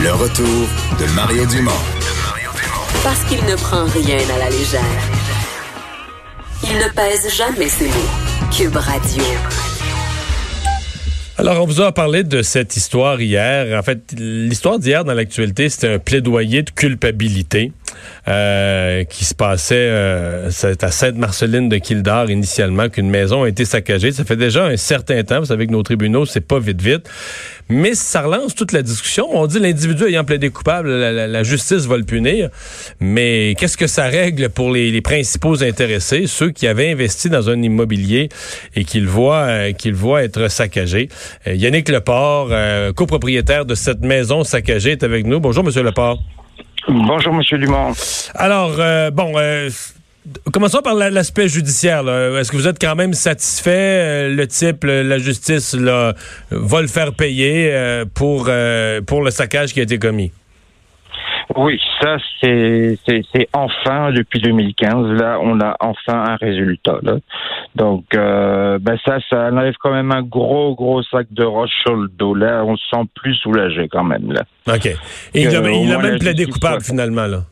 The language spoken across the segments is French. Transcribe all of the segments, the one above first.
Le retour de Mario Dumont. Parce qu'il ne prend rien à la légère. Il ne pèse jamais ses mots. Cube Radio. Alors, on vous a parlé de cette histoire hier. En fait, l'histoire d'hier dans l'actualité, c'était un plaidoyer de culpabilité euh, qui se passait euh, à Sainte-Marceline de Kildare initialement, qu'une maison a été saccagée. Ça fait déjà un certain temps. Vous savez que nos tribunaux, c'est pas vite vite. Mais ça relance toute la discussion. On dit l'individu ayant plaidé coupable, la, justice va le punir. Mais qu'est-ce que ça règle pour les, principaux intéressés, ceux qui avaient investi dans un immobilier et qu'ils voient, euh, qu'ils voient être saccagés? Euh, Yannick Leport, euh, copropriétaire de cette maison saccagée, est avec nous. Bonjour, Monsieur Leport. Bonjour, Monsieur Dumont. Alors, bon, Commençons par l'aspect judiciaire. Est-ce que vous êtes quand même satisfait? Euh, le type, la justice va le faire payer euh, pour, euh, pour le saccage qui a été commis? Oui, ça c'est enfin depuis 2015 là on a enfin un résultat Donc ben ça ça enlève quand même un gros gros sac de roche sur le dos là on se sent plus soulagé quand même là. Ok. Et il a, il a même plaidé coupable finalement là.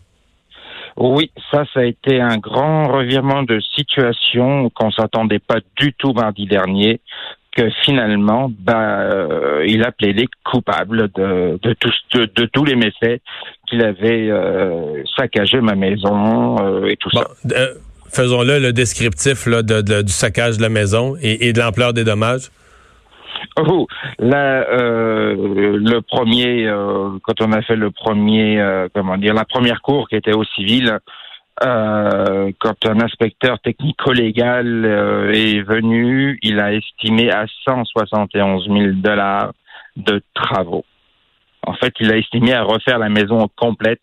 Oui, ça, ça a été un grand revirement de situation qu'on s'attendait pas du tout mardi dernier. Que finalement, bah, euh, il a plaidé coupable de, de, tous, de, tous les méfaits qu'il avait euh, saccagé ma maison euh, et tout ça. Faisons-le le descriptif là, de, du saccage de la maison et de l'ampleur des dommages. Oh, là, euh, le premier, euh, quand on a fait le premier, euh, comment dire, la première cour qui était au civil, euh, quand un inspecteur technico-légal est venu, il a estimé à 171 000 dollars de travaux. En fait, il a estimé à refaire la maison complète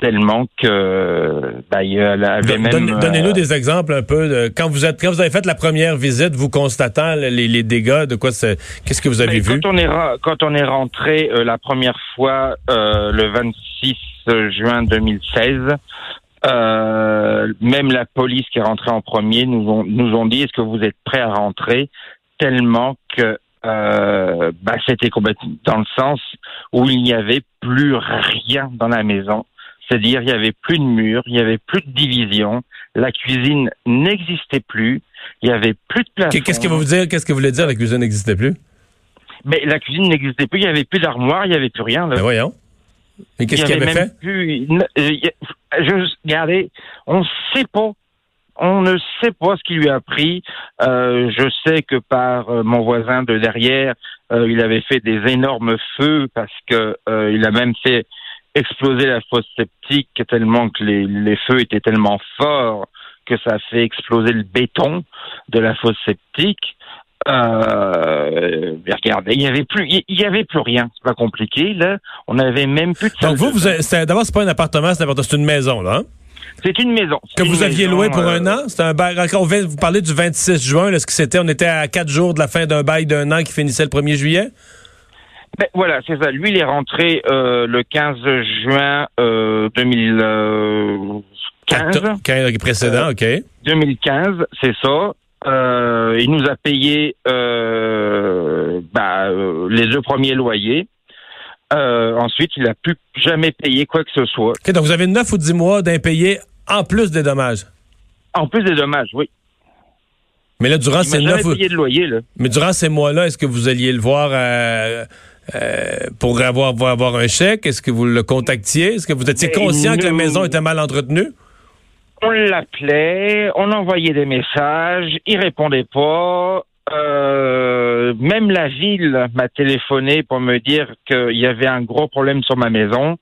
tellement que bah, il avait même. Donnez-nous euh, des exemples un peu de quand vous êtes quand vous avez fait la première visite, vous constatant les, dégâts, de quoi c'est qu'est-ce que vous avez vu? Quand on est quand on est rentré euh, la première fois euh, le 26 juin 2016. Même la police qui est rentrée en premier nous ont, nous ont dit est-ce que vous êtes prêts à rentrer? Tellement que bah, c'était complètement dans le sens où il n'y avait plus rien dans la maison. C'est-à-dire, il n'y avait plus de murs, il n'y avait plus de division, la cuisine n'existait plus, il n'y avait plus de place. Qu'est-ce que vous dire Qu'est-ce que vous voulez dire la cuisine n'existait plus? Mais la cuisine n'existait plus, il n'y avait plus d'armoire, il n'y avait plus rien. Ben voyons. Mais qu'est-ce qu'il avait, fait euh, je, Regardez, on ne sait pas. On ne sait pas ce qui lui a pris. Euh, je sais que par euh, mon voisin de derrière, il avait fait des énormes feux parce que il a même fait exploser la fosse septique tellement que les, les feux étaient tellement forts que ça a fait exploser le béton de la fosse septique. Euh, regardez, il y avait plus, il y avait plus rien. C'est pas compliqué là. On avait même plus de. Donc vous, vous d'abord c'est pas un appartement, c'est c'est une maison là. Hein? C'est une maison. Que vous aviez loué pour un euh, an? C'est un bail. Vous parlez du 26 juin, là, ce que c'était. On était à quatre jours de la fin d'un bail d'un an qui finissait le 1er juillet? Ben, voilà, c'est ça. Lui, il est rentré euh, le 15 juin euh, 2015. 15 précédent, OK. 2015, c'est ça. Euh, il nous a payé euh, bah, euh, les deux premiers loyers. Ensuite, il n'a plus jamais payé quoi que ce soit. Donc vous avez 9 ou 10 mois d'impayés en plus des dommages. En plus des dommages, oui. Mais là, durant ces neuf... de loyer, là. Mais durant ces mois-là, est-ce que vous alliez le voir pour avoir, avoir un chèque? Est-ce que vous le contactiez? Est-ce que vous étiez ben, conscient que la maison était mal entretenue? On l'appelait, on envoyait des messages, il répondait pas. Euh, même la ville m'a téléphoné pour me dire qu'il y avait un gros problème sur ma maison.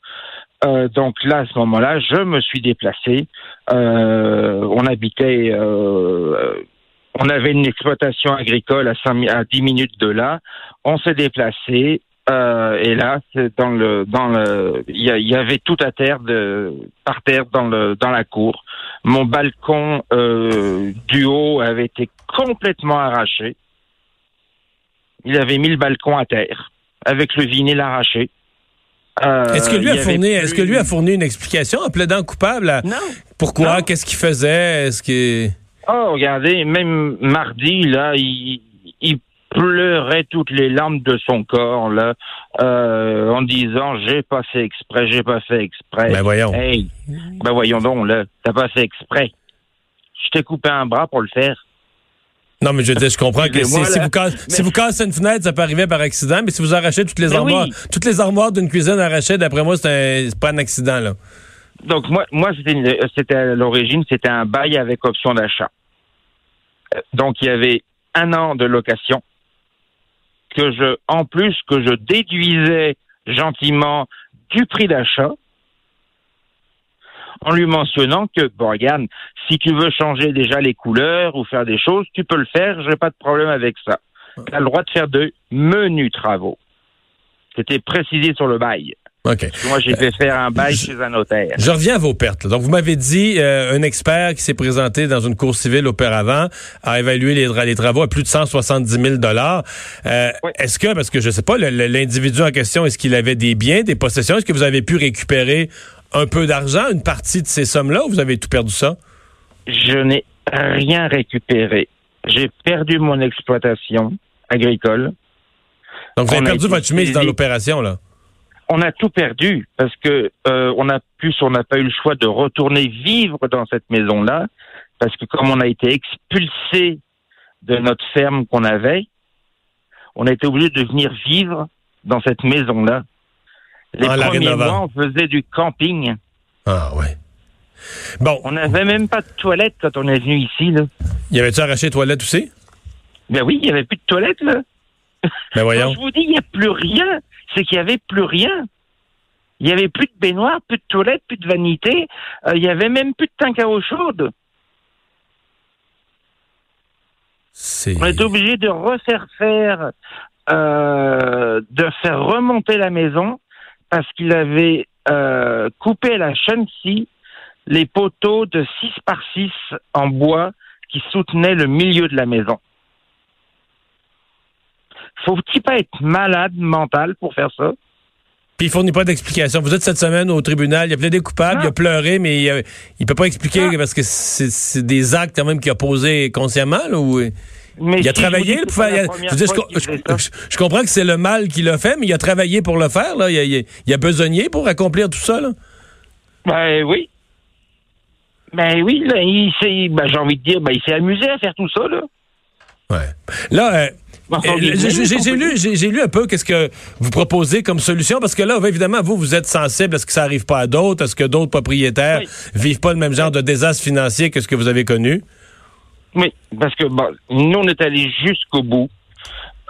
Euh, donc là, à ce moment-là, je me suis déplacé. on habitait, on avait une exploitation agricole à, 5, à 10 minutes de là. On s'est déplacé. Euh, et là, dans le dans le, il y, avait tout à terre de par terre dans le dans la cour. Mon balcon euh, du haut avait été complètement arraché. Il avait mis le balcon à terre avec le vinyle arraché. Euh, est-ce que lui a fourni, est-ce que lui a fourni une explication en plaidant coupable Non. Pourquoi Qu'est-ce qu'il faisait Est-ce que Oh, regardez, même mardi là, il pleurait toutes les larmes de son corps là, euh, en disant j'ai pas fait exprès, j'ai pas fait exprès. Ben voyons. Hey, ben voyons donc là, t'as pas fait exprès. Je t'ai coupé un bras pour le faire. Non, mais je, je comprends que si, vous cassez, si vous cassez une fenêtre, ça peut arriver par accident, mais si vous arrachez toutes les Ben armoires, oui. toutes les armoires d'une cuisine arrachées, d'après moi, c'est pas un accident, là. Donc moi, moi c'était à l'origine, c'était un bail avec option d'achat. Euh, Donc il y avait un an de location que je, en plus que je déduisais gentiment du prix d'achat, en lui mentionnant que bon regarde, si tu veux changer déjà les couleurs ou faire des choses, tu peux le faire, j'ai pas de problème avec ça. Tu as le droit de faire de menus travaux. C'était précisé sur le bail. OK. Parce que moi, j'ai fait faire un bail Je- chez un notaire. Je reviens à vos pertes. là. Donc, vous m'avez dit, euh, un expert qui s'est présenté dans une cour civile auparavant a évalué les, les travaux à plus de 170 000 euh, Oui. Est-ce que, parce que je sais pas, l'individu en question, est-ce qu'il avait des biens, des possessions? Est-ce que vous avez pu récupérer un peu d'argent, une partie de ces sommes-là, ou vous avez tout perdu ça? je n'ai rien récupéré. J'ai perdu mon exploitation agricole. Donc, vous On avez perdu votre chemise dans l'opération, là. On a tout perdu parce que euh, on a plus, on n'a pas eu le choix de retourner vivre dans cette maison-là parce que comme on a été expulsé de notre ferme qu'on avait, on a été obligé de venir vivre dans cette maison-là. Les la premiers mois, on faisait du camping. Ah, ouais. Bon, On n'avait même pas de toilette quand on est venu ici. Là. y avait-tu arraché les toilettes aussi? Ben oui, il n'y avait plus de toilette là. Ben Quand voyons. je vous dis, il n'y a plus rien. C'est qu'il n'y avait plus rien. Il n'y avait plus de baignoire, plus de toilette, plus de vanité. Euh, il n'y avait même plus de tank à eau chaude. On était obligé de refaire faire, euh, de faire remonter la maison parce qu'il avait euh, coupé à la scie les poteaux de 6 par 6 en bois qui soutenaient le milieu de la maison. Faut-il pas être malade mental pour faire ça? Puis il fournit pas d'explication. Vous êtes cette semaine au tribunal, il a plaidé coupable, Non. il a pleuré, mais il, a- il peut pas expliquer Non. parce que c'est des actes quand même qu'il a posés consciemment. Là, ou... Mais Il a si travaillé pour faire. je, dire, comprends que c'est le mal qu'il a fait, mais il a travaillé pour le faire. Là. Il, a, il a- il a besogné pour accomplir tout ça. Là. Ben oui. Ben oui, là, il s'est, ben, j'ai envie de dire, ben, il s'est amusé à faire tout ça, là. Ouais. Là, euh, euh, j'ai- j'ai- lu, un peu qu'est-ce que vous proposez comme solution parce que là, évidemment, vous, vous êtes sensible à ce que ça arrive pas à d'autres, à ce que d'autres propriétaires Oui. vivent pas le même genre de désastre financier que ce que vous avez connu? Oui, parce que bon, nous, on est allés jusqu'au bout.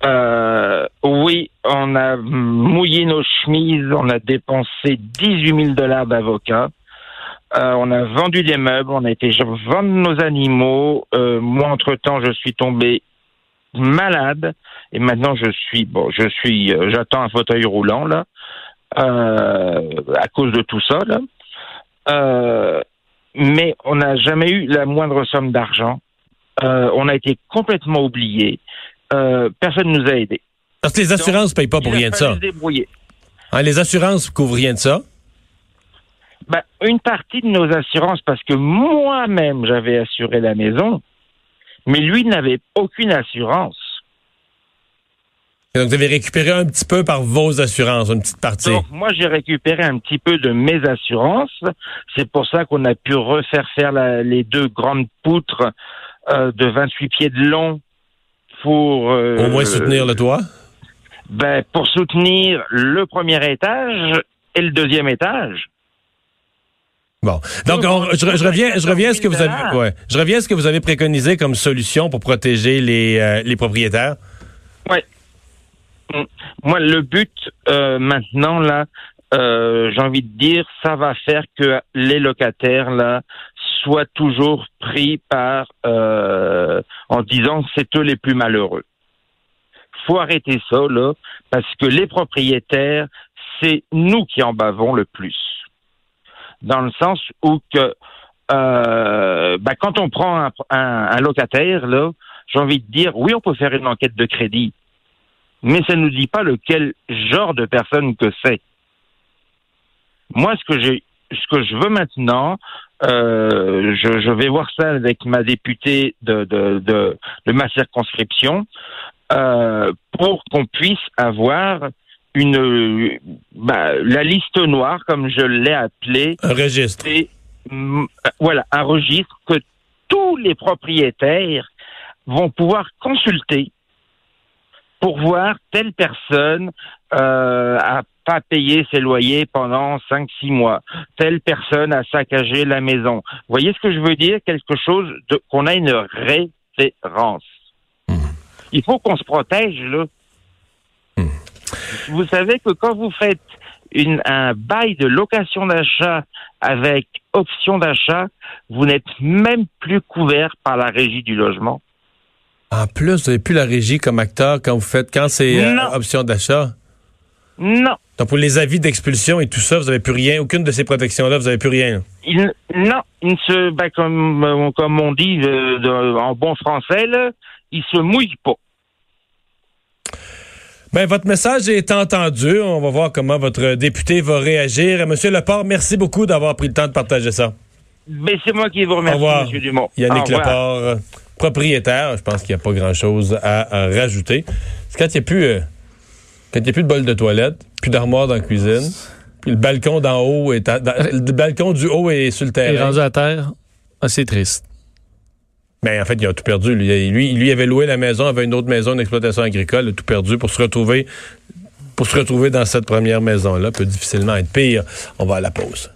Euh, oui, on a mouillé nos chemises, on a dépensé 18 000 dollars d'avocats. Euh, on a vendu des meubles, on a été vendre nos animaux. Euh, moi, entre-temps, je suis tombé malade et maintenant je suis bon, je suis, euh, j'attends un fauteuil roulant là euh, à cause de tout ça là. Euh, mais on n'a jamais eu la moindre somme d'argent. Euh, on a été complètement oubliés. Personne nous a aidés. Parce que les assurances ne payent pas pour rien de ça. se débrouiller. Hein, les assurances couvrent rien de ça? Ben, une partie de nos assurances, parce que moi-même j'avais assuré la maison, mais lui n'avait aucune assurance. Et donc, vous avez récupéré un petit peu par vos assurances, une petite partie. Donc, moi, j'ai récupéré un petit peu de mes assurances. C'est pour ça qu'on a pu refaire faire la- les deux grandes poutres euh, de 28 pieds de long pour... euh, Au moins soutenir le toit? ben, Pour soutenir le premier étage et le deuxième étage. Bon. Donc, on- je, je reviens, je reviens à ce que vous avez, ouais, je reviens à ce que vous avez préconisé comme solution pour protéger les, euh, les propriétaires. Moi, le but euh, maintenant, là, euh, j'ai envie de dire, ça va faire que les locataires, là, soient toujours pris par, euh, en disant c'est eux les plus malheureux. faut arrêter ça, là, parce que les propriétaires, c'est nous qui en bavons le plus. Dans le sens où que, euh, ben, quand on prend un, un- un locataire, là, j'ai envie de dire, oui, on peut faire une enquête de crédit, mais ça ne nous dit pas lequel genre de personne que c'est. Moi, ce que j'ai, ce que je veux maintenant, euh, je, je vais voir ça avec ma députée de, de, de, de ma circonscription. euh, pour qu'on puisse avoir une bah, la liste noire, comme je l'ai appelée. Un registre. Mm, voilà un registre que tous les propriétaires vont pouvoir consulter pour voir telle personne euh, a pas payé ses loyers pendant cinq six mois, telle personne a saccagé la maison. Vous voyez ce que je veux dire? Quelque chose de qu'on a une référence. Il faut qu'on se protège là. Vous savez que quand vous faites une, un bail de location d'achat avec option d'achat, vous n'êtes même plus couvert par la régie du logement. En plus, vous n'avez plus la régie comme acteur quand vous faites, quand c'est euh, option d'achat? Non. Donc, pour les avis d'expulsion et tout ça, vous n'avez plus rien. Aucune de ces protections-là, vous n'avez plus rien. Il, non, il se, ben, comme, euh, comme on dit euh, de- en bon français, là, il se mouille pas. Ben, votre message est entendu. On va voir comment votre député va réagir. Monsieur Leport, merci beaucoup d'avoir pris le temps de partager ça. Mais c'est moi qui vous Au remercie, revoir. Monsieur Dumont. Yannick Au revoir. Leport, euh, propriétaire. Je pense qu'il n'y a pas grand-chose à, à rajouter. C'est quand il n'y a plus, euh, quand il y a plus de bol de toilette, plus d'armoire dans la cuisine, puis le balcon d'en haut est, à- dans- le balcon du haut est sur le terrain. rendu à terre, ah, c'est triste. Mais en fait, il a tout perdu. Lui, lui, lui avait loué la maison, avait une autre maison d'exploitation agricole, tout perdu pour se retrouver, pour se retrouver dans cette première maison-là. Peut difficilement être pire. On va à la pause.